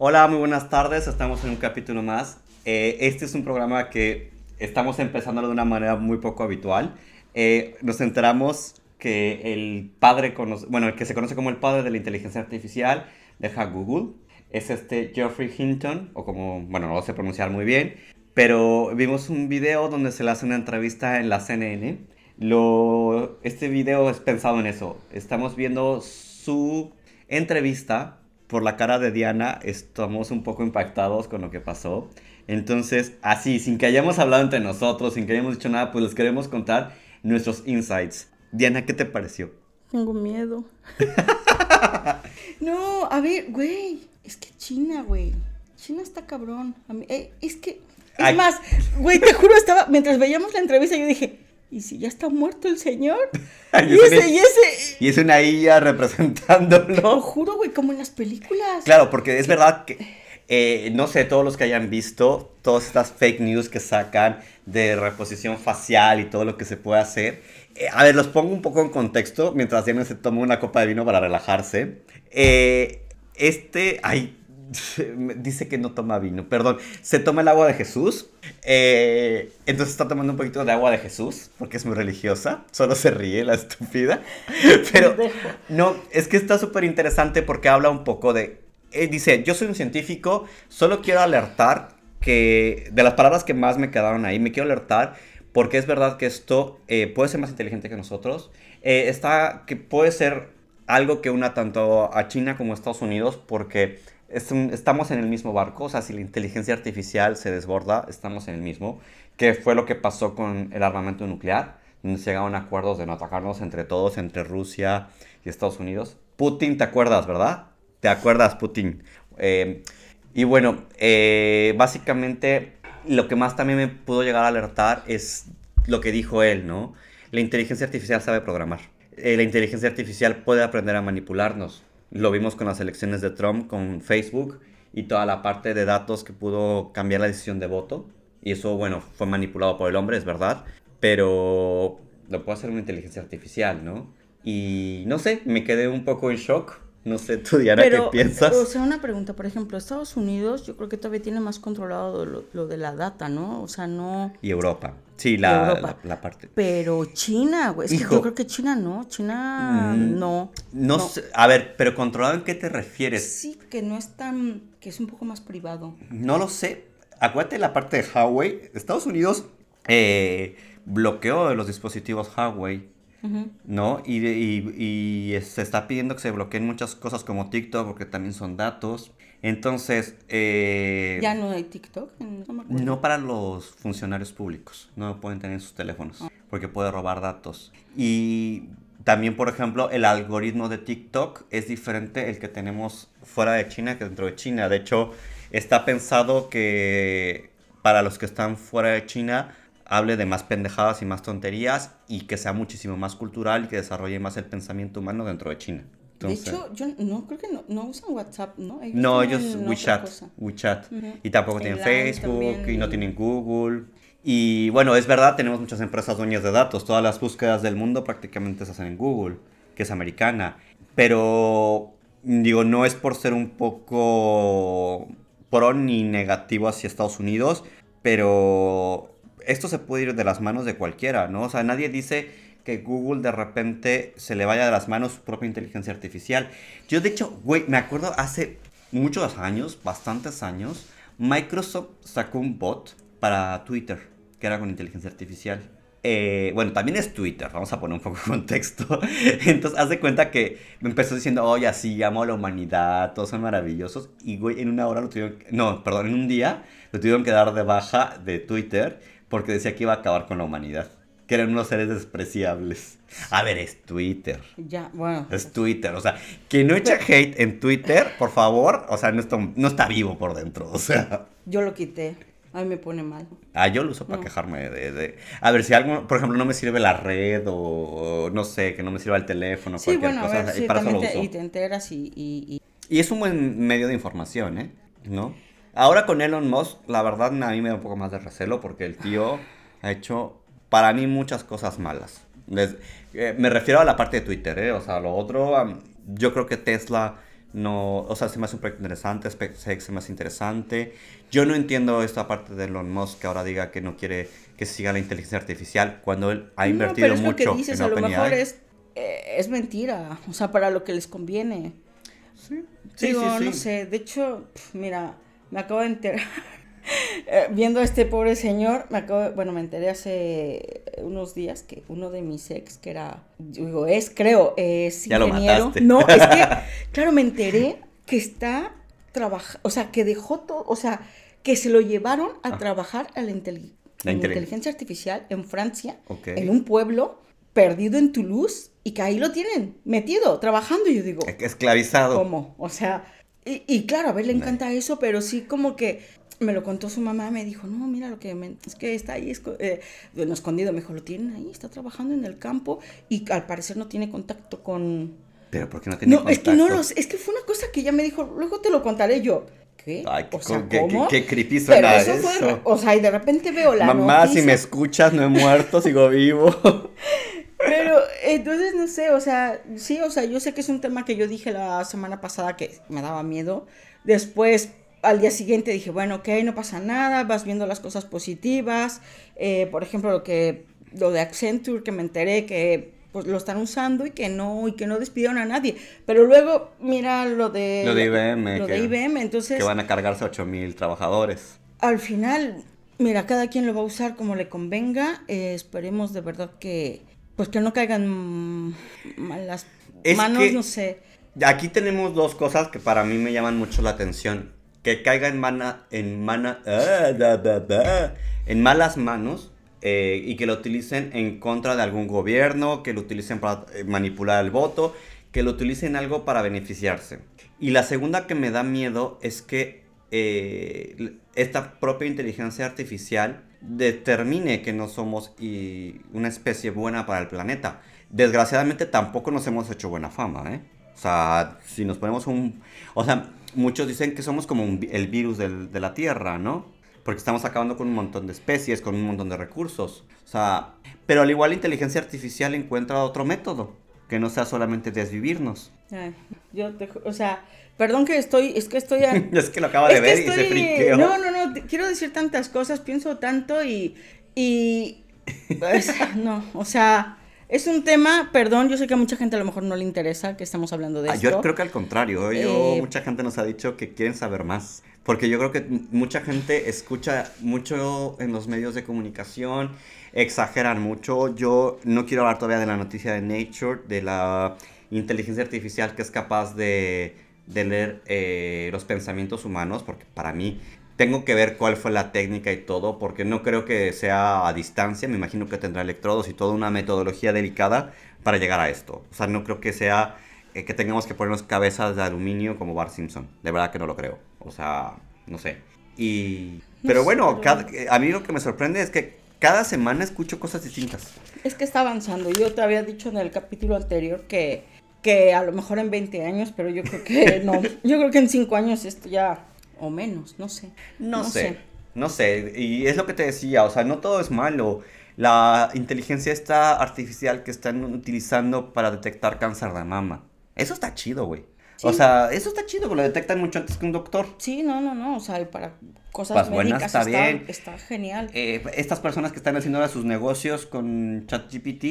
Hola, muy buenas tardes. Estamos en un capítulo más. Eh, este es un programa que estamos empezando de una manera muy poco habitual. Eh, nos enteramos que el padre, bueno, el que se conoce como el padre de la inteligencia artificial, deja Google. Es este Geoffrey Hinton, o como, bueno, no lo sé pronunciar muy bien, pero vimos un video donde se le hace una entrevista en la CNN. Lo, este video es pensado en eso. Estamos viendo su entrevista por la cara de Diana estamos un poco impactados con lo que pasó. Entonces, así, sin que hayamos hablado entre nosotros, sin que hayamos dicho nada, pues les queremos contar nuestros insights. Diana, ¿qué te pareció? Tengo miedo. no, a ver, güey, es que China, güey. China está cabrón. Eh, es que, es más, güey, te juro, estaba, mientras veíamos la entrevista, yo dije, ¿y si ya está muerto el señor? y, ese, y ese... Y es una IA representándolo. Lo juro, güey, como en las películas. Claro, porque es verdad que, eh, no sé, todos los que hayan visto, todas estas fake news que sacan de reposición facial y todo lo que se puede hacer. Eh, a ver, los pongo un poco en contexto mientras Diana se toma una copa de vino para relajarse. Eh, este, ay, dice que no toma vino, perdón, se toma el agua de Jesús. Eh, entonces está tomando un poquito de agua de Jesús, porque es muy religiosa. Solo se ríe la estúpida. Pero no, es que está súper interesante porque habla un poco de... Eh, dice, yo soy un científico, solo quiero alertar que de las palabras que más me quedaron ahí, me quiero alertar porque es verdad que esto eh, puede ser más inteligente que nosotros. está, que puede ser algo que una tanto a China como a Estados Unidos porque estamos en el mismo barco, o sea, si la inteligencia artificial se desborda, estamos en el mismo, que fue lo que pasó con el armamento nuclear, donde se llegaron acuerdos de no atacarnos entre todos, entre Rusia y Estados Unidos. Putin, ¿te acuerdas, verdad? ¿Te acuerdas, Putin? Eh, y bueno, eh, básicamente lo que más también me pudo llegar a alertar es lo que dijo él, ¿no? La inteligencia artificial sabe programar. Eh, la inteligencia artificial puede aprender a manipularnos. Lo vimos con las elecciones de Trump, con Facebook y toda la parte de datos que pudo cambiar la decisión de voto. Y eso, bueno, fue manipulado por el hombre, es verdad. Pero lo puede hacer una inteligencia artificial, ¿no? Y no sé, me quedé un poco en shock no sé, tú, Diana, ¿qué piensas? O sea, una pregunta, por ejemplo, Estados Unidos yo creo que todavía tiene más controlado lo, de la data, ¿no? O sea, no... Y Europa. Sí, la, La, parte... Pero China, güey, es que yo creo que China no, China mm, no. No, Sé, a ver, pero controlado en qué te refieres? Sí, que no es tan, que es un poco más privado. No lo sé. Acuérdate la parte de Huawei. Estados Unidos eh, bloqueó los dispositivos Huawei ¿no? Y, y, se está pidiendo que se bloqueen muchas cosas como TikTok porque también son datos. Entonces... Eh, ¿Ya no hay TikTok? No, para los funcionarios públicos. No pueden tener sus teléfonos ah. porque puede robar datos. Y también, por ejemplo, el algoritmo de TikTok es diferente el que tenemos fuera de China que dentro de China. De hecho, está pensado que para los que están fuera de China hable de más pendejadas y más tonterías y que sea muchísimo más cultural y que desarrolle más el pensamiento humano dentro de China. de hecho, yo no creo que no, usan WhatsApp, ¿no? no, ellos WeChat, WeChat. Y tampoco tienen Facebook y no tienen Google. Y bueno, es verdad, tenemos muchas empresas dueñas de datos. Todas las búsquedas del mundo prácticamente se hacen en Google, que es americana. Pero, digo, no es por ser un poco pro ni negativo hacia Estados Unidos, pero esto se puede ir de las manos de cualquiera, ¿no? O sea, nadie dice que Google de repente se le vaya de las manos su propia inteligencia artificial. Yo, de hecho, güey, me acuerdo hace muchos años, bastantes años, Microsoft sacó un bot para Twitter, que era con inteligencia artificial. Eh, bueno, también es Twitter, vamos a poner un poco de contexto. Entonces, haz de cuenta que me empezó diciendo, oye, así amo a la humanidad, todos son maravillosos. Y, güey, en una hora lo tuvieron, no, perdón, en un día lo tuvieron que dar de baja de Twitter porque decía que iba a acabar con la humanidad. Que eran unos seres despreciables. A ver, es Twitter. Ya, bueno. Es Twitter. O sea, que no echa hate en Twitter, por favor. O sea, no está, no está vivo por dentro. O sea. Yo lo quité. A mí me pone mal. Ah, yo lo uso para quejarme de, A ver, si algo, por ejemplo, no me sirve la red o no sé, que no me sirva el teléfono, sí, cualquier bueno, cosa. y para eso lo uso. y te enteras y, y, y... es un buen medio de información, ¿eh? ¿No? Ahora con Elon Musk, la verdad a mí me da un poco más de recelo porque el tío ha hecho para mí muchas cosas malas. Eh, me refiero a la parte de Twitter, ¿eh? O sea, lo otro, yo creo que Tesla no, o sea, se me hace un proyecto interesante, SpaceX se me hace interesante. Yo no entiendo esta parte de Elon Musk que ahora diga que no quiere que siga la inteligencia artificial cuando él ha invertido no, pero es mucho lo que dices, en a lo mejor es, eh, es mentira, o sea, para lo que les conviene. Sí, sí, Digo, sí, sí. no sé, de hecho, pf, mira, me acabo de enterar, eh, viendo a este pobre señor, me acabo, de- bueno, me enteré hace unos días que uno de mis ex, que era, digo, es, creo, es Ya lo ingeniero. No, es que, claro, me enteré que está trabajando, o sea, que dejó todo, o sea, que se lo llevaron a Ah. trabajar a la, inteli- La en inteli- inteligencia artificial en Francia, Ok. en un pueblo perdido en Toulouse, y que ahí lo tienen, metido, trabajando, y yo digo... Esclavizado. ¿Cómo? O sea, y, y claro, a ver, le encanta eso, pero sí como que me lo contó su mamá, me dijo, no, mira lo que me- es que está ahí esco- eh, bueno, escondido, me dijo, lo tienen ahí, está trabajando en el campo y al parecer no tiene contacto con... Pero ¿por qué no tiene No, es que no los, es que fue una cosa que ella me dijo, luego te lo contaré yo. ¿Qué? Ay, qué o sea, co- qué- ¿cómo? qué- qué creepy Pero suena eso fue, o sea, y de repente veo la Mamá, si me escuchas, no he muerto, sigo vivo. Entonces no sé, o sea, sí, o sea, yo sé que es un tema que yo dije la semana pasada que me daba miedo. Después, al día siguiente dije, bueno, ok, no pasa nada, vas viendo las cosas positivas. Eh, por ejemplo, lo que lo de Accenture, que me enteré que pues lo están usando y que no y que no despidieron a nadie. Pero luego mira lo de Lo de IBM, lo que- de IBM, entonces que van a cargarse 8000 trabajadores. al final, mira, cada quien lo va a usar como le convenga. eh, esperemos de verdad que, pues que no caigan malas Es manos, que- no sé. Aquí tenemos dos cosas que para mí me llaman mucho la atención. Que caiga en, mana, en, mana, ah, da, da, da, en malas manos eh, y que lo utilicen en contra de algún gobierno, que lo utilicen para eh, manipular el voto, que lo utilicen algo para beneficiarse. Y la segunda que me da miedo es que eh, esta propia inteligencia artificial determine que no somos y una especie buena para el planeta. Desgraciadamente tampoco nos hemos hecho buena fama, ¿eh? O sea, si nos ponemos un... O sea, muchos dicen que somos como el virus del- de la Tierra, ¿no? Porque estamos acabando con un montón de especies, con un montón de recursos. O sea, pero al igual la inteligencia artificial encuentra otro método, que no sea solamente desvivirnos. Ay, yo te o sea, perdón que estoy, es que estoy a- es que lo acaba de ver y se estoy- friqueó. No, no, no, te- quiero decir tantas cosas, pienso tanto y y pues, no, o sea, es un tema, perdón, yo sé que a mucha gente a lo mejor no le interesa que estemos hablando de Ah, esto. yo creo que al contrario, ¿eh? yo, Eh, mucha gente nos ha dicho que quieren saber más. Porque yo creo que mucha gente escucha mucho en los medios de comunicación, exageran mucho. Yo no quiero hablar todavía de la noticia de Nature, de la inteligencia artificial que es capaz de, leer eh, los pensamientos humanos, porque para mí tengo que ver cuál fue la técnica y todo, porque no creo que sea a distancia, me imagino que tendrá electrodos y toda una metodología delicada para llegar a esto. O sea, no creo que sea eh, que tengamos que ponernos cabezas de aluminio como Bart Simpson. De verdad que no lo creo. O sea, no sé. Y... No Pero bueno, cada- a mí lo que me sorprende es que cada semana escucho cosas distintas. Es que está avanzando. Yo te había dicho en el capítulo anterior que, que a lo mejor en 20 años, pero yo creo que no. Yo creo que en 5 años esto ya, o menos, no sé. No, sé. No sé. Y es lo que te decía, o sea, no todo es malo. La inteligencia esta artificial que están utilizando para detectar cáncer de mama. Eso está chido, güey. O sea, eso está chido, lo detectan mucho antes que un doctor. Sí, no, no, no. O sea, para cosas Pues buenas, médicas está está, bien. está genial. Eh, estas personas que están haciendo ahora sus negocios con ChatGPT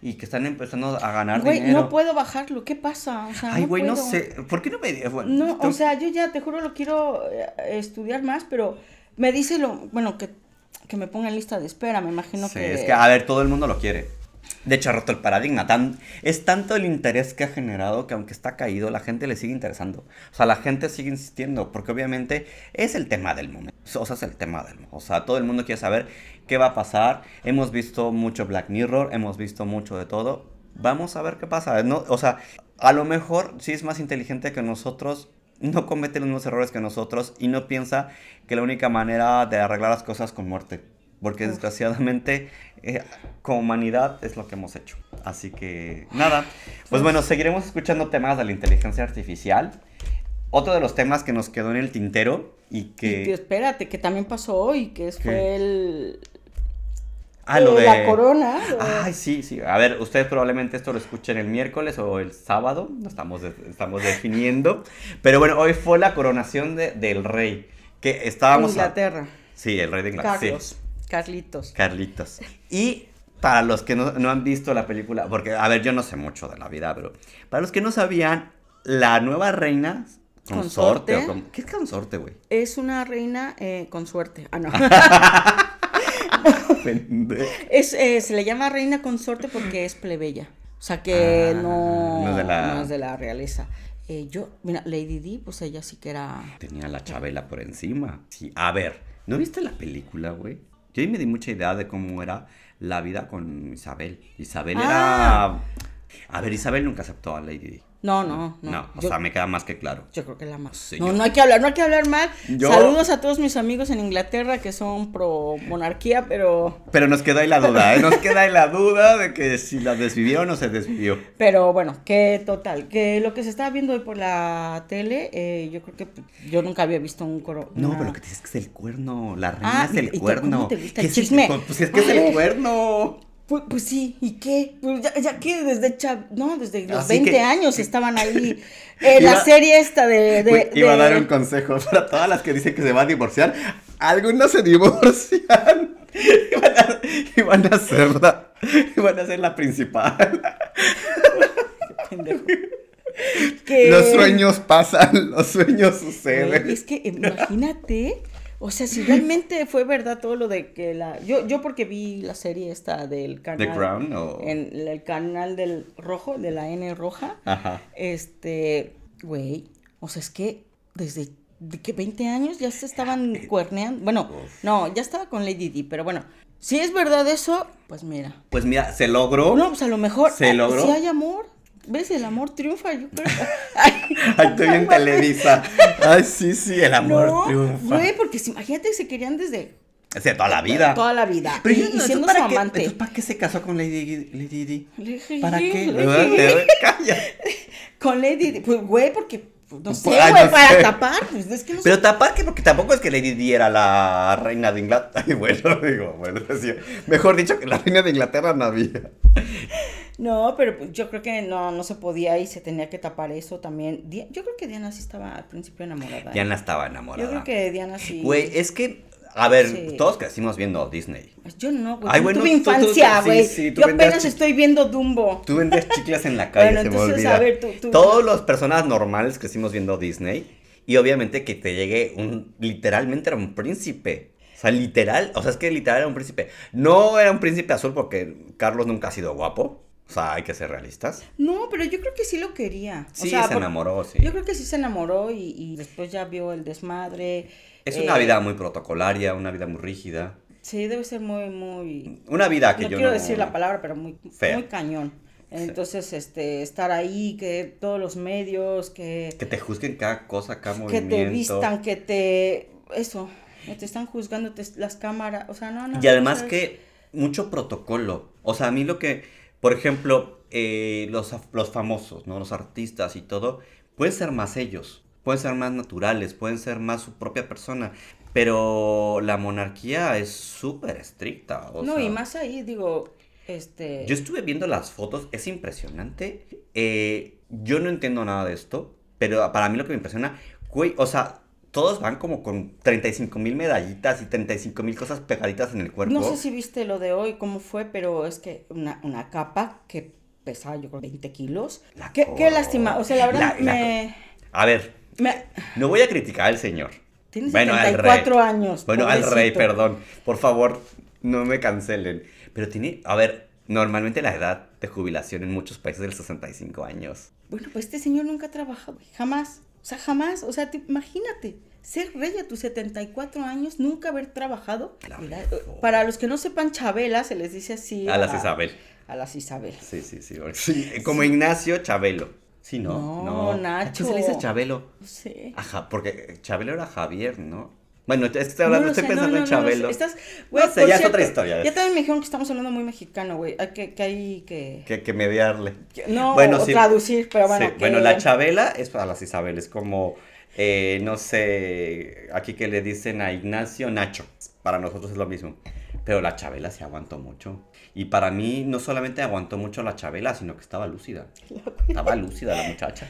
y que están empezando a ganar Güey, dinero. no puedo bajarlo. ¿Qué pasa? O sea, Ay, güey, no sé. ¿Por qué no me.? Bueno, No, o sea, yo ya te juro lo quiero eh, estudiar más, pero me dice lo, bueno, que, que me ponga en lista de espera, me imagino Sí, que... es que, a ver, todo el mundo lo quiere. De hecho, ha roto el paradigma. Tan, es tanto el interés que ha generado que aunque está caído, la gente le sigue interesando. O sea, la gente sigue insistiendo, porque obviamente es el tema del momento. O sea, es el tema del momento. O sea, todo el mundo quiere saber qué va a pasar. Hemos visto mucho Black Mirror, hemos visto mucho de todo. Vamos a ver qué pasa. No, o sea, a lo mejor si es más inteligente que nosotros, no comete los mismos errores que nosotros y no piensa que la única manera de arreglar las cosas es con muerte. Porque Uf. desgraciadamente, eh, como humanidad, es lo que hemos hecho. Así que, nada. Pues bueno, seguiremos escuchando temas de la inteligencia artificial. Otro de los temas que nos quedó en el tintero y Y que espérate, que también pasó hoy, que fue el... Ah, lo eh, de... la corona. lo- Ay, sí, sí. A ver, ustedes probablemente esto lo escuchen el miércoles o el sábado, estamos, de- estamos definiendo. Pero bueno, hoy fue la coronación de- del rey, que estábamos... a- Inglaterra. Sí, el rey de Inglaterra. sí. Carlitos. Carlitos. Y para los que no, no han visto la película, porque, a ver, yo no sé mucho de la vida, pero para los que no sabían, la nueva reina consorte, Consorte. con- ¿qué es consorte, güey? Es una reina eh, con suerte. Ah, no. Es, eh, se le llama reina consorte porque es plebeya. O sea que Ah, no, no es de la- no es de la realeza. Eh, yo, mira, Lady Di, pues ella sí que era. Tenía la Chabela por encima. Sí, a ver, ¿no viste la película, güey? Yo ahí me di mucha idea de cómo era la vida con Isabel. Isabel Ah. era... A ver, Isabel nunca aceptó a Lady Di. No, no, no. No, o yo, sea, me queda más que claro. yo creo que la más. Sí, no, yo- no hay que hablar, no hay que hablar mal. Yo- Saludos a todos mis amigos en Inglaterra que son pro monarquía, pero. Pero nos queda ahí la duda, ¿eh? Nos queda ahí la duda de que si la desvivió o no se desvivió. Pero bueno, que total, que lo que se estaba viendo hoy por la tele, eh, yo creo que yo nunca había visto un coro. No, pero lo que dices es que es el cuerno. La reina Ah, es ¿y- y el te- cuerno. cómo te gusta ¿Qué el es el- chisme? Pues, es que es el cuerno. Pues, pues sí, ¿y qué? Pues ya, ya que desde cha- no, desde los Así 20 que- años estaban ahí. Eh, la serie esta de... Iba a dar un consejo para todas las que dicen que se van a divorciar. Algunas se divorcian. Iban a, iban a ser la, iban a ser la principal. pendejo. Que- Los sueños pasan, los sueños suceden. Es que imagínate, o sea, si realmente fue verdad todo lo de que la... Yo, yo porque vi la serie esta del canal... The Crown o... En el canal del rojo, de la N roja. Ajá. Este, güey, o sea, es que desde de que 20 años ya se estaban cuerneando. Bueno, Uf. no, ya estaba con Lady Di, pero bueno, si es verdad eso, pues mira. Pues mira, se logró. No, pues a lo mejor ¿Se ah, logró? si hay amor. ¿Ves? El amor triunfa, yo creo. Ay, Ay, estoy en Televisa. Ay, sí, sí, el amor no, triunfa. güey, porque si, imagínate que se querían desde Es de toda la vida. toda la vida. Pero y, y siendo ¿para su qué- amante. entonces, ¿para qué se casó con Lady, Lady Di? Le- ¿Para qué? Calla. Con Lady Di. Pues, güey, porque, pues, no sé, Pues, ay, güey, no para sé. tapar. Pues es que no sé. Pero tapar que porque tampoco es que Lady Di era la reina de Inglaterra. Ay, bueno, digo, bueno, decía, mejor dicho que la reina de Inglaterra no había. No, pero pues, yo creo que no, no se podía y se tenía que tapar eso también. Yo creo que Diana sí estaba al principio enamorada. ¿eh? Diana estaba enamorada. Yo creo que Diana sí. Güey, es que, a ver, Sí. todos crecimos viendo Disney. Pues Yo no, güey. Ay, yo bueno, tuve infancia, güey. sí, yo apenas estoy viendo Dumbo. Tú vendes chicles en la calle, Bueno, se me entonces, olvida. a ver, tú- tú- Todas las personas normales crecimos viendo Disney. Y obviamente que te llegue un. Literalmente era un príncipe. O sea, literal. O sea, es que literal era un príncipe. No era un príncipe azul porque Carlos nunca ha sido guapo. O sea, hay que ser realistas. No, pero yo creo que sí lo quería. O Sí, sea, se por- enamoró, sí. Yo creo que sí se enamoró y, y después ya vio el desmadre. Es eh, una vida muy protocolaria, una vida muy rígida. Sí, debe ser muy, muy. Una vida que no yo quiero no. decir la palabra, pero muy, Fea. muy cañón. Entonces, este, estar ahí, que todos los medios, que, Que te juzguen cada cosa, cada que movimiento. te vistan, que te. Eso, que te están juzgando te- las cámaras. O sea, no, no. Y además que mucho protocolo. O sea, a mí lo que, por ejemplo, eh, los, los famosos, ¿no? Los artistas y todo, pueden ser más ellos, pueden ser más naturales, pueden ser más su propia persona. Pero la monarquía es súper estricta. o No, sea, y más ahí, digo, este. Yo estuve viendo las fotos, es impresionante. Eh, yo no entiendo nada de esto, pero para mí lo que me impresiona, güey, o sea, todos van como con 35 mil medallitas y 35 mil cosas pegaditas en el cuerpo. No sé si viste lo de hoy, cómo fue, pero es que una, una capa que pesaba, yo creo, 20 kilos. La Qué, lástima. O sea, la verdad, la- la me, A ver, me- no voy a criticar al señor. Tiene Bueno, al 74 rey. años. Bueno, al rey, perdón. Por favor, no me cancelen. Pero tiene, a ver, normalmente la edad de jubilación en muchos países es de 65 años. Bueno, pues este señor nunca ha trabajado, jamás. O sea, jamás. O sea, te- imagínate, ser rey a tus 74 años, nunca haber trabajado. Claro. Mira, para los que no sepan, Chabela se les dice así. A las Isabel. A las Isabel. Sí, sí, sí. sí, como Ignacio Chabelo. Sí, ¿no? No, ¿A Nacho. qué se le dice Chabelo? No sé. Ajá, porque Chabelo era Javier, ¿no? Bueno, es estoy, No hablando, lo estoy sé, pensando no, en no, no. Chabelo. Estás, güey, No sé, por ya es cierto, otra historia. Ya también me dijeron que estamos hablando muy mexicano, güey. Que, que hay que, Que, que mediarle. no Bueno, o sí. traducir, pero bueno. Sí, que- Bueno, la Chabela es para las Isabel, es como, eh, no sé, aquí que le dicen a Ignacio Nacho. Para nosotros es lo mismo. Pero la Chabela se aguantó mucho. Y para mí no solamente aguantó mucho la Chabela, sino que estaba lúcida. Estaba lúcida la muchacha.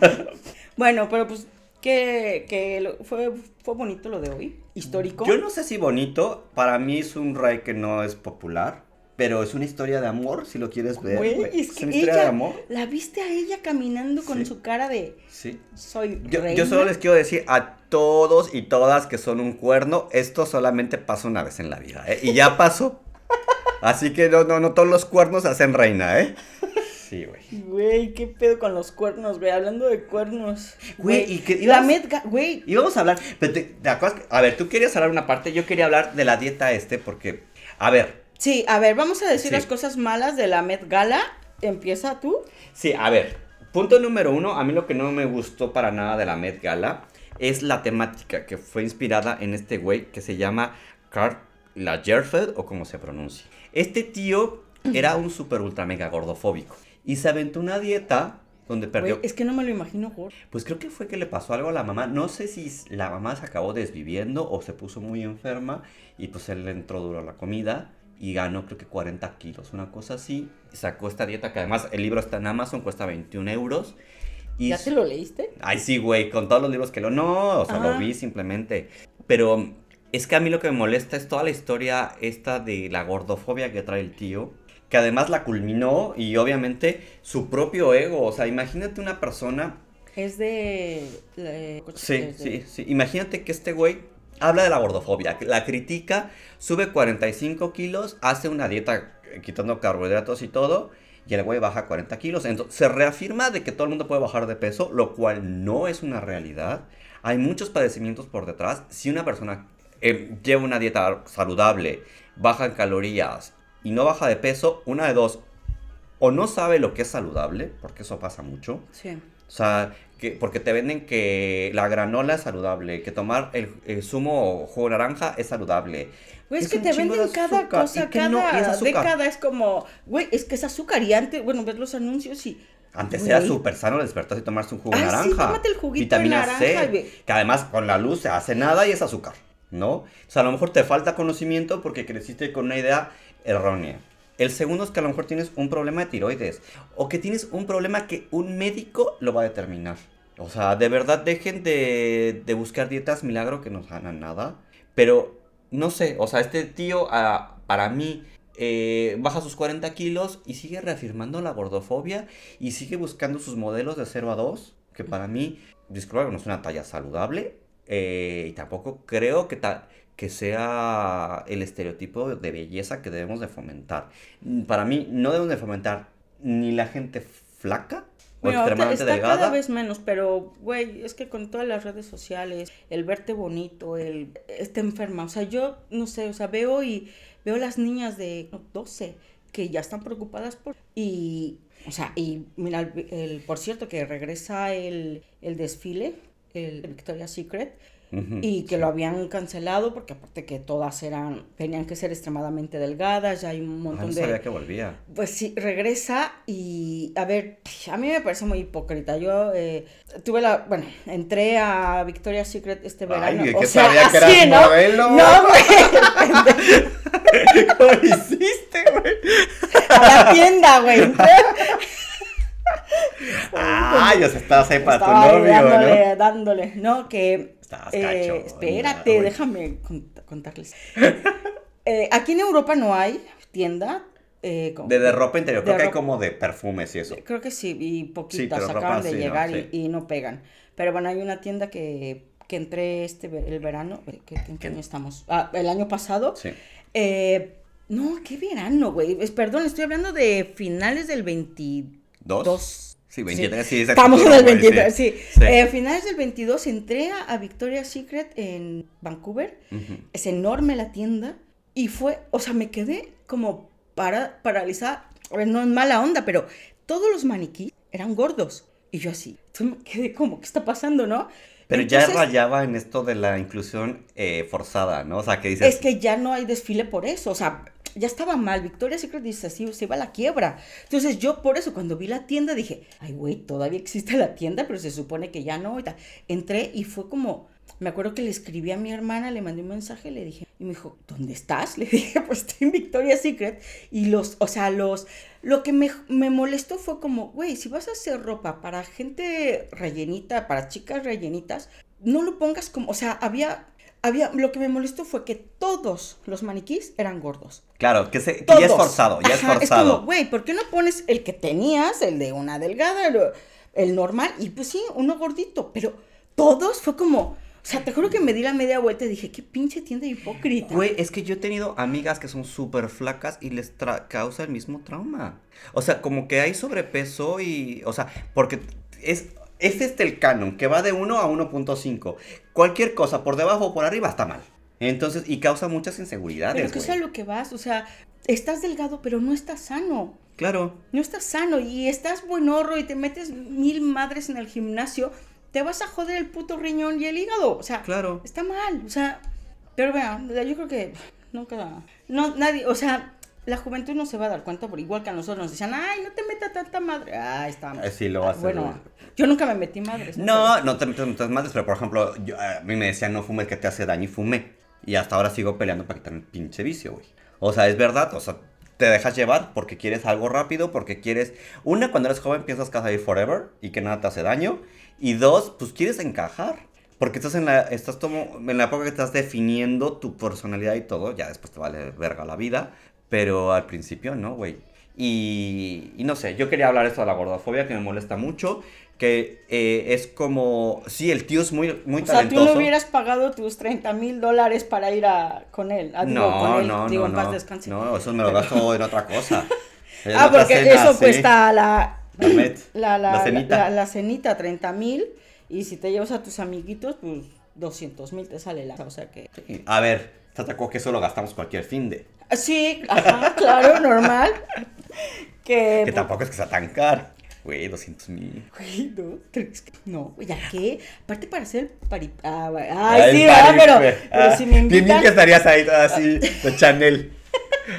bueno, pero pues que, que fue, fue bonito lo de hoy, histórico. Yo no sé si bonito, para mí es un rey que no es popular. Pero es una historia de amor, si lo quieres ver. Güey, es, que una historia de amor. La viste a ella caminando con su cara de. Sí. Soy yo, yo, solo les quiero decir a todos y todas que son un cuerno, esto solamente pasa una vez en la vida, ¿eh? Y ya pasó. Así que no, no, no todos los cuernos hacen reina, ¿eh? Sí, güey. Güey, qué pedo con los cuernos, güey. Hablando de cuernos. Güey, y que. La Met, güey. Íbamos a hablar. Pero te, acuerdas? A ver, tú querías hablar una parte, yo quería hablar de la dieta este, porque. A ver, Sí, a ver, vamos a decir las cosas malas de la Met Gala. Empieza tú. Sí, a ver. Punto número uno, a mí lo que no me gustó para nada de la Met Gala es la temática que fue inspirada en este güey que se llama Carl Lagerfeld o como se pronuncia. Este tío era un super ultra mega gordofóbico y se aventó una dieta donde perdió. es que no me lo imagino gordo. Pues creo que fue que le pasó algo a la mamá. No sé si la mamá se acabó desviviendo o se puso muy enferma y pues él le entró duro a la comida y ganó creo que 40 kilos, una cosa así. Sacó esta dieta que además el libro está en Amazon, cuesta 21 euros. Y ¿Ya te lo leíste? Ay, sí, güey, con todos los libros que lo... No, o sea, lo vi simplemente. Pero es que a mí lo que me molesta es toda la historia esta de la gordofobia que trae el tío. Que además la culminó y obviamente su propio ego. O sea, imagínate una persona... Es de... sí, sí, sí. Imagínate que este güey habla de la gordofobia, la critica, sube 45 kilos, hace una dieta eh, quitando carbohidratos y todo, y el güey baja 40 kilos. Entonces se reafirma de que todo el mundo puede bajar de peso, lo cual no es una realidad. Hay muchos padecimientos por detrás. Si una persona eh, lleva una dieta saludable, baja en calorías y no baja de peso, una de dos, o no sabe lo que es saludable, porque eso pasa mucho. Sí. O sea, que, porque te venden que la granola es saludable, que tomar el, zumo o jugo naranja es saludable. Güey, es, que te venden cada cosa, cada década es como, güey, es que es azúcar y antes, bueno, ves los anuncios y... Antes era súper sano despertarse y tomarse un jugo ah, naranja. Sí, tómate el juguito Vitamina de naranja, C, que además con la luz se hace nada y es azúcar, ¿no? O sea, a lo mejor te falta conocimiento porque creciste con una idea errónea. El segundo es que a lo mejor tienes un problema de tiroides o que tienes un problema que un médico lo va a determinar. O sea, de verdad dejen de, buscar dietas milagro que no ganan nada. Pero no sé, o sea, este tío para mí eh, baja sus 40 kilos y sigue reafirmando la gordofobia y sigue buscando sus modelos de 0 a 2, que para mí, disculpa, no es una talla saludable. Eh, y tampoco creo que, que sea el estereotipo de belleza que debemos de fomentar. Para mí no debemos de fomentar ni la gente flaca o extremadamente está delgada. cada vez menos, pero güey, es que con todas las redes sociales, el verte bonito, el está enferma, o sea, yo no sé, o sea, veo y veo las niñas de 12 que ya están preocupadas por y o sea, y mira, el, por cierto que regresa el, el desfile, el Victoria's Secret, y que lo habían cancelado porque aparte que todas eran tenían que ser extremadamente delgadas ya hay un ah, montón no de sabía que volvía. Pues sí regresa y a ver a mí me parece muy hipócrita. Yo eh, tuve la bueno entré a Victoria's Secret este verano. Ay, que sabía que eras ¿no? modelo no güey ¿Cómo hiciste güey a la tienda güey Ah, ya se estabas ahí para tu novio, dándole, ¿no? Dándole, no, que eh, espérate, déjame contarles. Eh, aquí en Europa no hay tienda. Eh, de, ropa interior, creo que hay como de perfumes y eso. Creo que sí, y poquitas acaban de llegar y, no pegan. Pero bueno, hay una tienda que, que entré este el verano, ¿qué, qué año estamos? Ah, el año pasado. Sí. no, qué verano, güey. Perdón, estoy hablando de finales del 22. Sí, 23, sí. Estamos en el 23, sí. Eh, finales del 22 entré a Victoria's Secret en Vancouver. Es enorme la tienda. Y fue, o sea, me quedé como para, paralizada. A ver, no es mala onda, pero todos los maniquíes eran gordos. Y yo así, entonces me quedé como, ¿qué está pasando, no? Pero ya rayaba en esto de la inclusión eh, forzada, ¿no? O sea, que dices... Es que ya no hay desfile por eso, o sea, ya estaba mal. Victoria Secret dice así, se iba a la quiebra. Entonces yo por eso cuando vi la tienda dije, ay güey, todavía existe la tienda, pero se supone que ya no. Entré y fue como, me acuerdo que le escribí a mi hermana, le mandé un mensaje, le dije, y me dijo, ¿dónde estás? Le dije, pues estoy en Victoria's Secret. Y los, o sea, los, lo que me, me molestó fue como, güey, si vas a hacer ropa para gente rellenita, para chicas rellenitas, no lo pongas como, o sea, había había, lo que me molestó fue que todos los maniquís eran gordos. Claro, que, se, que ya es forzado, ya es forzado. Es como, güey, ¿por qué no pones el que tenías, el de una delgada, el, el, normal? Y pues sí, uno gordito, pero todos fue como, o sea, te juro que me di la media vuelta y dije, qué pinche tienda hipócrita. Güey, es que yo he tenido amigas que son súper flacas y les causa el mismo trauma. O sea, como que hay sobrepeso y, o sea, porque es, es este el canon, que va de 1 a 1.5. Cualquier cosa por debajo o por arriba está mal. Entonces, y causa muchas inseguridades. Pero que es a lo que vas, o sea, estás delgado, pero no estás sano. Claro. No estás sano y estás buenorro y te metes mil madres en el gimnasio te vas a joder el puto riñón y el hígado. O sea, claro. está mal. O sea, pero vean, yo creo que nunca. No, nadie, o sea, la juventud no se va a dar cuenta, por igual que a nosotros nos decían, ay, no te metas tanta madre. Ay, está mal. Sí, lo hace. Bueno, yo nunca me metí madres. No, no, te metes muchas madres, pero por ejemplo, yo, a mí me decían, no fumes que te hace daño y fumé. Y hasta ahora sigo peleando para quitar el pinche vicio, güey. O sea, es verdad, o sea, te dejas llevar porque quieres algo rápido, porque quieres... Una, cuando eres joven piensas que vas a ir forever y que nada te hace daño. Y dos, pues quieres encajar. Porque estás en la, estás como, en la época que estás definiendo tu personalidad y todo. Ya después te vale verga la vida. Pero al principio no, güey. Y, y, no sé, yo quería hablar esto de la gordofobia que me molesta mucho que eh, es como, sí, el tío es muy, muy o talentoso. O sea, tú no hubieras pagado tus 30 mil dólares para ir a, con él. A, no, con él, no, digo, no, en paz no, descanse. no, eso me lo gasto en otra cosa. En ah, porque cena, eso sí. cuesta la, la, la, la, cenita. La, la cenita, 30 mil, y si te llevas a tus amiguitos, pues 200 mil te sale la, o sea que... A ver, te atacó que eso lo gastamos cualquier fin de. Sí, ajá, claro, normal. Que, que tampoco es que sea tan caro. Güey, 200 mil. Güey, no, no, güey, ¿ya qué? Aparte para hacer el pari... Ah, ay, ah, sí, ¿verdad? Pero, pero ah, si me invitan... que estarías ahí toda así, de Chanel.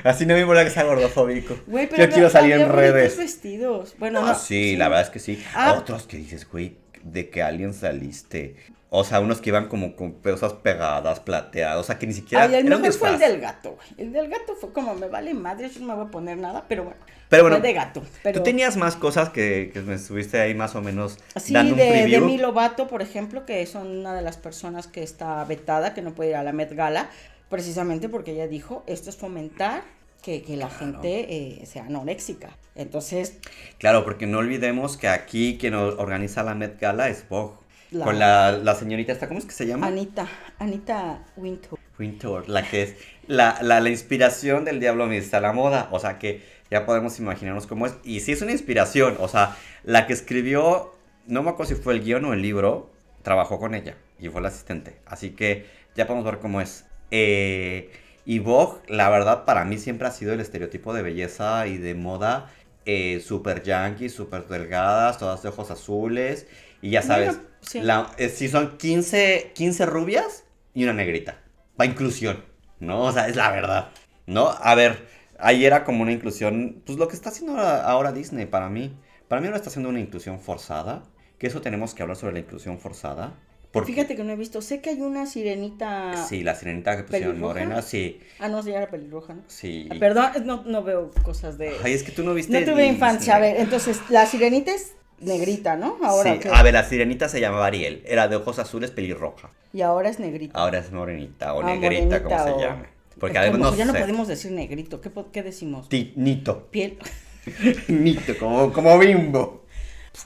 Así no me importa que sea gordofóbico. Güey, pero Yo quiero salir en redes. vestidos. Bueno, no, no sí, sí, la verdad es que sí. Ah. Otros que dices, güey, de que alguien saliste. O sea, unos que iban como con cosas pegadas, plateadas, o sea, que ni siquiera. Ay, el mejor fue el del gato, güey. El del gato fue como, me vale madre, yo no me voy a poner nada, pero bueno. Pero bueno, fue de gato. Pero... Tú tenías más cosas que, que me estuviste ahí más o menos sí, dando de, un preview. de Milo Vato, por ejemplo, que son una de las personas que está vetada, que no puede ir a la Met Gala, precisamente porque ella dijo, esto es fomentar que, que la Claro. gente eh, sea anoréxica. Entonces, Claro, porque no olvidemos que aquí quien organiza la Met Gala es Vogue. La- Con la, la señorita esta, ¿cómo es que se llama? Anita, Anita Wintour. Wintour, la que es la, la, la inspiración del diablo viste a la moda. O sea que ya podemos imaginarnos cómo es. Y sí es una inspiración. O sea, la que escribió, no me acuerdo si fue el guion o el libro, trabajó con ella y fue la asistente. Así que ya podemos ver cómo es. Eh, y Vogue, la verdad, para mí siempre ha sido el estereotipo de belleza y de moda eh, super yankee, super delgadas, todas de ojos azules. Y ya sabes, Bueno, sí. la, eh, si son 15, 15 rubias y una negrita. Va inclusión, ¿no? O sea, es la verdad, ¿no? A ver, ahí era como una inclusión, pues lo que está haciendo ahora, ahora Disney para mí. Para mí ahora está haciendo una inclusión forzada, que eso tenemos que hablar sobre la inclusión forzada. Porque, Fíjate que no he visto. Sé que hay una sirenita. Sí, la sirenita que pusieron ¿Pelirroja? morena, sí, Ah, no, ya era pelirroja, ¿no? sí. Ah, Perdón, no, no veo cosas de. Ay, es que tú no viste no tuve infancia. A ver, entonces, la sirenita es negrita, ¿no? Ahora sí, ¿qué? a ver, la sirenita se llamaba Ariel, era de ojos azules pelirroja. Y ahora es negrita. Ahora es morenita o Ah, negrita, como morenita se o- llame. Porque Es que además no ya no podemos decir negrito. ¿Qué, qué decimos? Ti- Nito. Piel. Nito, como, como bimbo.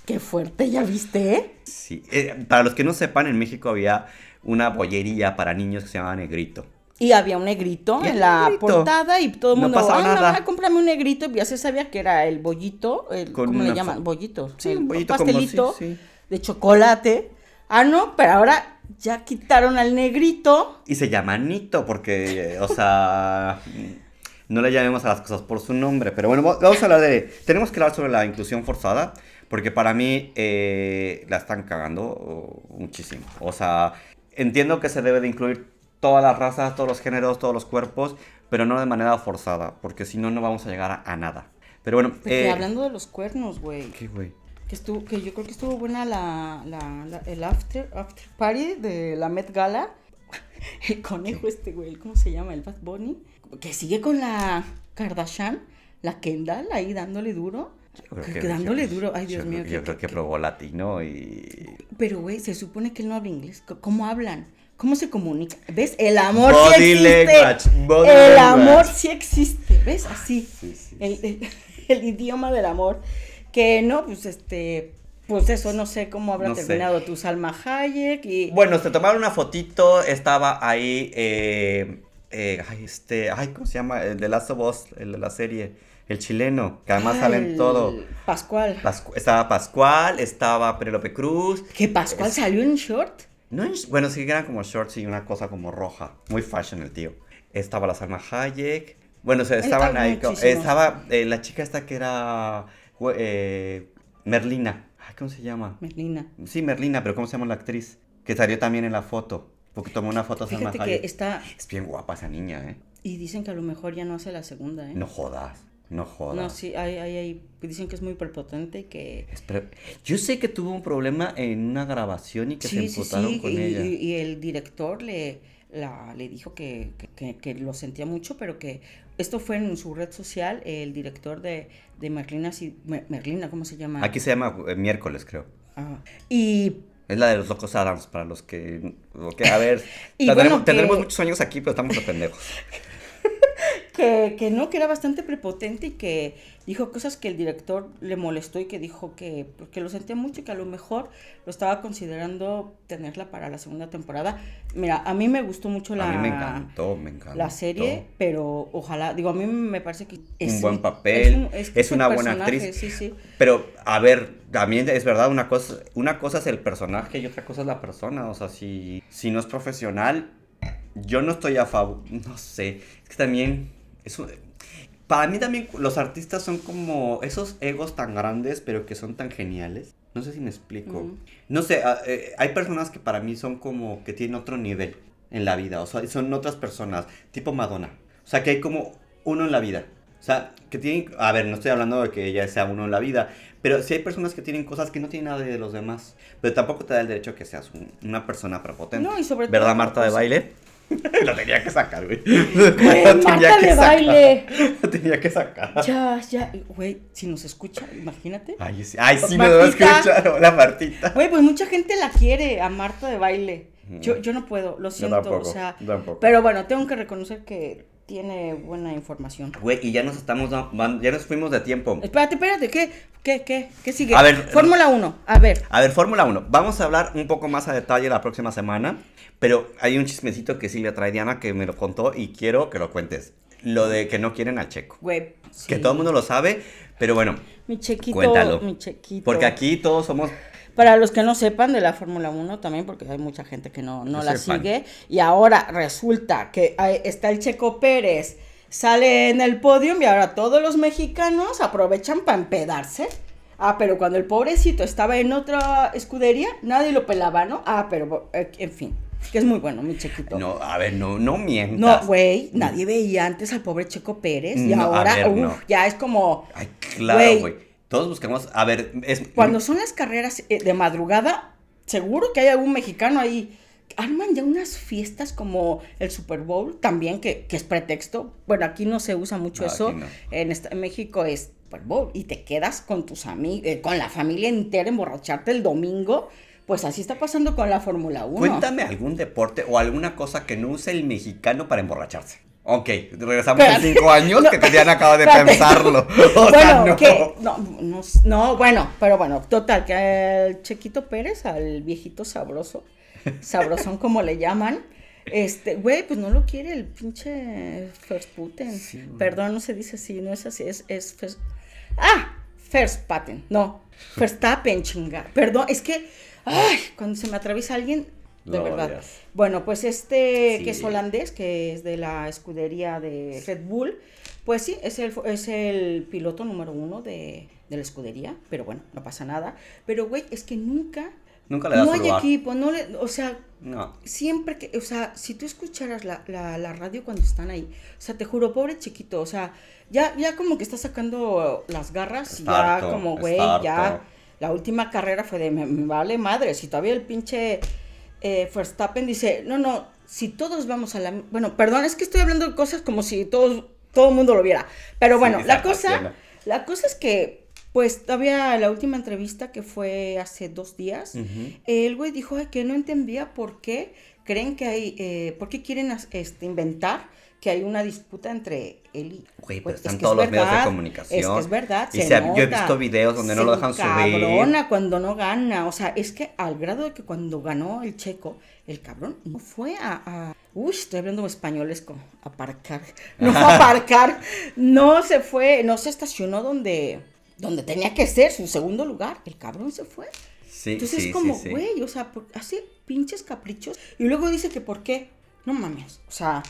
Qué fuerte, ¿ya viste? eh? Sí. eh, para los que no sepan, en México había una bollería para niños que se llamaba Negrito. Y había un negrito en la negrito. portada y todo el No mundo, pasaba ay, nada. mamá, cómprame un negrito. Y ya se sabía que era el bollito, el, Con ¿cómo le llaman? Bollito. Sí, el un bollito como- pastelito sí, sí. de chocolate. Ah, no, pero ahora ya quitaron al negrito. Y se llama Nito porque, o sea, no le llamemos a las cosas por su nombre. Pero bueno, va- vamos a hablar de... Tenemos que hablar sobre la inclusión forzada porque para mí eh, la están cagando muchísimo. O sea, entiendo que se debe de incluir todas las razas, todos los géneros, todos los cuerpos, pero no de manera forzada porque si no, no vamos a llegar a, a nada. Pero bueno, Porque eh, hablando de los cuernos, güey. ¿Qué, güey? Que estuvo, que yo creo que estuvo buena la, la, la- el after, after party de la Met Gala. El conejo este, güey, ¿cómo se llama? El Bad Bunny. Que sigue con la Kardashian, la Kendall, ahí dándole duro. Yo Que- dándole yo- duro. Ay, yo Dios creo- mío. Yo que- creo que que- probó latino y. Pero, güey, se supone que él no habla inglés. ¿Cómo hablan? ¿Cómo se comunican? ¿Ves? El amor Body sí existe. language, body el language. amor sí existe. ¿Ves? Así. Sí, sí, El, el- el idioma del amor. Que no, pues este. Pues eso, no sé cómo habrá No sé. terminado tu Salma Hayek y. Bueno, se tomaron una fotito, estaba ahí, eh, eh, ay, este, ay, ¿cómo se llama? El de Last of Us, el de la serie, el chileno, que además Ah, salen el todo. Pascual. Pascu- estaba Pascual, estaba Penélope Cruz. que Pascual Es- salió en short. No, es- bueno, sí, eran como shorts y una cosa como roja, muy fashion el tío. Estaba la Salma Hayek. Bueno, o sea, estaban ahí, estaba eh, la chica esta que era eh, Merlina. Ay, ¿Cómo se llama? Melina. Sí, Merlina, pero ¿cómo se llama la actriz? Que salió también en la foto. Porque tomó una foto Fíjate que está. Es bien guapa esa niña, ¿eh? Y dicen que a lo mejor ya no hace la segunda, ¿eh? No jodas, no jodas. No, sí, hay, hay, hay- dicen que es muy prepotente y que Espera, yo sé que tuvo un problema en una grabación y que se emputaron con y, ella. y- y el director le, la, le dijo que, que- que- que lo sentía mucho, pero que esto fue en su red social, el director de, de Merlina, sí, Mer- Merlina, ¿cómo se llama? Aquí se llama eh, miércoles, creo. Ah, y Es la de los locos Adams, para los que... que- a ver, Y tendremos, bueno, que- tendremos muchos años aquí, pero estamos de pendejos. que, que no, que era bastante prepotente y que dijo cosas que el director le molestó y que dijo que, pues, que lo sentía mucho y que a lo mejor lo estaba considerando tenerla para la segunda temporada. Mira, a mí me gustó mucho la... A mí me encantó, me encantó. la serie, pero ojalá, digo, a mí me parece que Un buen papel, es que una buena actriz. Sí, sí. Pero, a ver, también es verdad, una cosa, una cosa es el personaje y otra cosa es la persona. O sea, si, si no es profesional, yo no estoy a favor, no sé, es que también, es un- para mí también los artistas son como esos egos tan grandes, pero que son tan geniales. No sé si me explico. No sé, ah, eh, hay personas que para mí son como que tienen otro nivel en la vida, o sea, son otras personas, tipo Madonna. O sea, que hay como uno en la vida. O sea, que tienen, a ver, no estoy hablando de que ella sea uno en la vida, pero sí hay personas que tienen cosas que no tienen nada de los demás, pero tampoco te da el derecho que seas un- una persona prepotente. No, y sobre ¿Verdad, todo, Marta de sea- baile? Lo tenía que sacar, güey. Güey, Lo tenía Marta que de sacar. baile. Lo tenía que sacar. Ya, ya, güey, si nos escucha, imagínate. Ay, sí, ay, sí me lo Martita. escuchar. Hola, Martita. Güey, pues mucha gente la quiere a Marta de baile. Yo, Mm. yo no puedo, lo Yo siento, tampoco, o sea, yo tampoco. pero bueno, tengo que reconocer que tiene buena información. Güey, y ya nos estamos, ya nos fuimos de tiempo. Espérate, espérate, ¿qué, qué, qué, qué sigue? A ver, Fórmula 1, a ver. A ver, Fórmula 1. Vamos a hablar un poco más a detalle la próxima semana. Pero hay un chismecito que Silvia trae Diana que me lo contó y quiero que lo cuentes. Lo de que no quieren a Checo. Güey, Que todo el mundo lo sabe, pero bueno, Mi chequito, Cuéntalo. mi chequito. porque aquí todos somos... Para los que no sepan de la Fórmula 1 también, porque hay mucha gente que no, no la sigue. Y ahora resulta que está el Checo Pérez, sale en el podio y ahora todos los mexicanos aprovechan para empedarse. Ah, pero cuando el pobrecito estaba en otra escudería, nadie lo pelaba, ¿no? Ah, pero eh, en fin, que es muy bueno, mi chequito. No, a ver, no, no mientas. No, güey, nadie veía antes al pobre Checo Pérez y No, ahora, ver, uf, no. ya es como... Ay, claro, Güey. Todos buscamos... A ver, es... Cuando son las carreras eh, de madrugada, seguro que hay algún mexicano ahí. Arman ya unas fiestas como el Super Bowl, también que, que es pretexto. Bueno, aquí no se usa mucho No, eso. no. En, esta- en México es Super Bowl y te quedas con tus amigos, con la familia entera, emborracharte el domingo. Pues así está pasando con la Fórmula 1. Cuéntame algún deporte o alguna cosa que no use el mexicano para emborracharse. Ok, regresamos en cinco años No, que Diana acaba de espérate. pensarlo. O bueno, sea, no. que no, no, no, bueno, pero bueno, total, que el Chequito Pérez, al viejito sabroso, sabrosón como le llaman, este, güey, pues no lo quiere el pinche Verstappen. Sí. Perdón, no se dice así, no es así, es, es Vers- ah, Verstappen, no, Verstappen, chinga, perdón, es que, ay, cuando se me atraviesa alguien, de verdad. Bueno, pues este Sí. que es holandés, que es de la escudería de Red Bull, pues sí, es el, es el piloto número uno de, de la escudería, pero bueno, no pasa nada. Pero, güey, es que nunca, Nunca le das no hay lugar. equipo, no le, o sea, No. siempre que, o sea, si tú escucharas la, la, la radio cuando están ahí, o sea, te juro, pobre chiquito, o sea, ya, ya como que está sacando las garras, y ya harto, como, güey, ya. La última carrera fue de, me, me vale madre, si todavía el pinche eh, Verstappen dice, no, no, si todos vamos a la... Bueno, perdón, es que estoy hablando de cosas como si todos, todo el mundo lo viera. Pero bueno, la cosa, la cosa es que, pues todavía la última entrevista que fue hace dos días, el güey dijo ay, que no entendía por qué creen que hay, eh, por qué quieren este, inventar que hay una disputa entre él y... Güey, Pues, pero están es que todos es los medios de comunicación. Es que es verdad, Y se se- yo he nota. visto videos donde no lo dejan subir. encabrona cuando no gana, o sea, es que al grado de que cuando ganó el checo, el cabrón no fue a... a- uy, estoy hablando españolesco, aparcar, no fue a aparcar, no se fue, no se estacionó donde, donde tenía que ser, su segundo lugar, el cabrón se fue. Sí, Entonces sí, es como, sí, sí. güey, o sea, por- hace pinches caprichos y luego dice que por qué. No mames, o sea,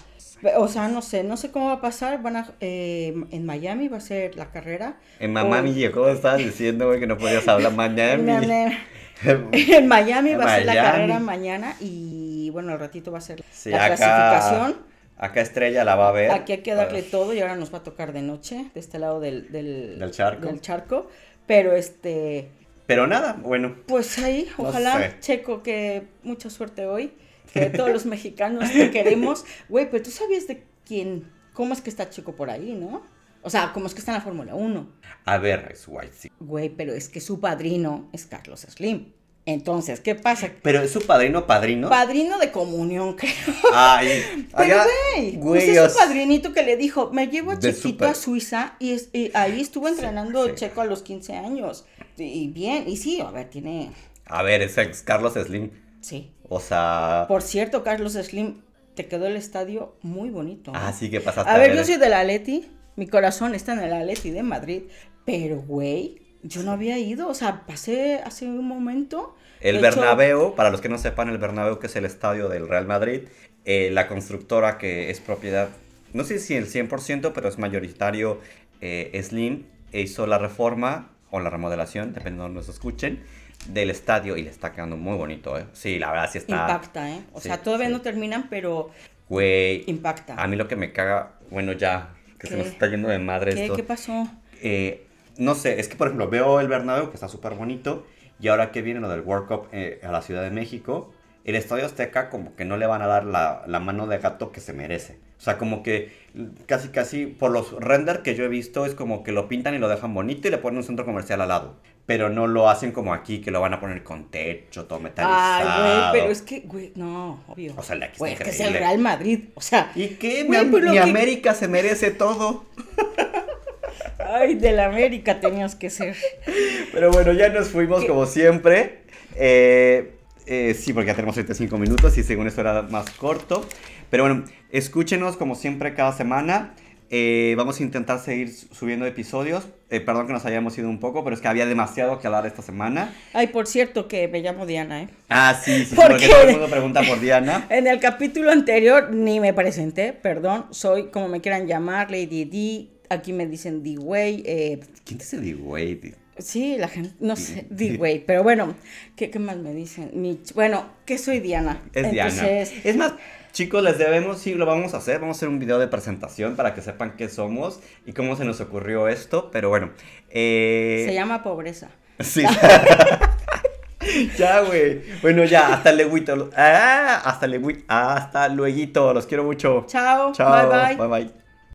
o sea, no sé, no sé cómo va a pasar. Van a, eh, en Miami va a ser la carrera. En Miami, llegó, estabas diciendo, güey, que no podías hablar Miami. En Miami va a ser la carrera mañana y bueno, al ratito va a ser Sí, la acá, clasificación. acá Estrella la va a ver. Aquí hay que darle Pues, todo y ahora nos va a tocar de noche, de este lado del, del, Del charco. del charco. Pero este, Pero nada, bueno. Pues ahí, No ojalá, sé. Checo, que mucha suerte hoy, que todos los mexicanos te queremos. Güey, pero tú sabías de quién, cómo es que está Checo por ahí, ¿no? O sea, cómo es que está en la Fórmula 1. A ver, es White, sí. Güey, pero es que su padrino es Carlos Slim. Entonces, ¿qué pasa? Pero es su padrino, padrino. Padrino de comunión, creo. Ay, Pero, güey, pues es su padrinito que le dijo, me llevo a Chiquito a Suiza y, es- y ahí estuvo entrenando sí. Checo a los 15 años. Y bien, y sí, a ver, tiene, A ver, es ex Carlos Slim. Sí, O sea. Por cierto, Carlos Slim, te quedó el estadio muy bonito. ¿no? Ah, sí que pasaste A ver, yo soy del Atleti, mi corazón está en el Atleti de Madrid, pero güey, yo no había ido, o sea, pasé hace un momento. El de hecho, Bernabéu, para los que no sepan, el Bernabéu, que es el estadio del Real Madrid, eh, la constructora que es propiedad, no sé si el 100%, pero es mayoritario eh, Slim, hizo la reforma o la remodelación, depende de donde nos escuchen, del estadio y le está quedando muy bonito, ¿eh? Sí, la verdad sí está... Impacta, ¿eh? O Sí, sea, todavía sí. no terminan, pero Güey, impacta. a mí lo que me caga, bueno, ya, que se ¿Qué? nos está yendo de madre ¿Qué, esto. ¿Qué pasó? Eh, no sé, es que por ejemplo veo el Bernabéu que está súper bonito y ahora que viene lo del World Cup eh, a la Ciudad de México, el Estadio Azteca como que no le van a dar la, la mano de gato que se merece. O sea, como que casi casi por los render que yo he visto es como que lo pintan y lo dejan bonito y le ponen un centro comercial al lado. Pero no lo hacen como aquí, que lo van a poner con techo, todo metalizado. Ay, güey, pero es que, güey, no, obvio. O sea, el de aquí está Güey, es que es el. Real Madrid, o sea, ¿Y qué? Güey, mi lo mi que- América se merece todo. ay, del América tenías que ser. Pero bueno, ya nos fuimos ¿Qué? como siempre. Eh, eh, sí, porque ya tenemos 35 minutos y según esto era más corto. Pero bueno, escúchenos como siempre cada semana. Eh, vamos a intentar seguir su- subiendo episodios. Eh, perdón que nos hayamos ido un poco, pero es que había demasiado que hablar esta semana. Ay, por cierto, que me llamo Diana, ¿eh? Ah, sí, sí, sí, ¿Por porque todo el mundo pregunta por Diana. En el capítulo anterior ni me presenté, perdón, soy como me quieran llamar, Lady D, aquí me dicen D-Way, eh, ¿Quién dice güey? sí, la gente, no sé, D-Way, pero bueno, ¿qué, qué más me dicen? Mi, bueno, que soy Diana. Es Diana. Es más, chicos, les debemos, sí, lo vamos a hacer. Vamos a hacer un video de presentación para que sepan qué somos y cómo se nos ocurrió esto. Pero bueno, eh... se llama pobreza. Sí. ya, güey. Bueno, ya, hasta luego. Ah, hasta luego. Hasta luego. Los quiero mucho. Chao, Chao. bye bye. Bye bye.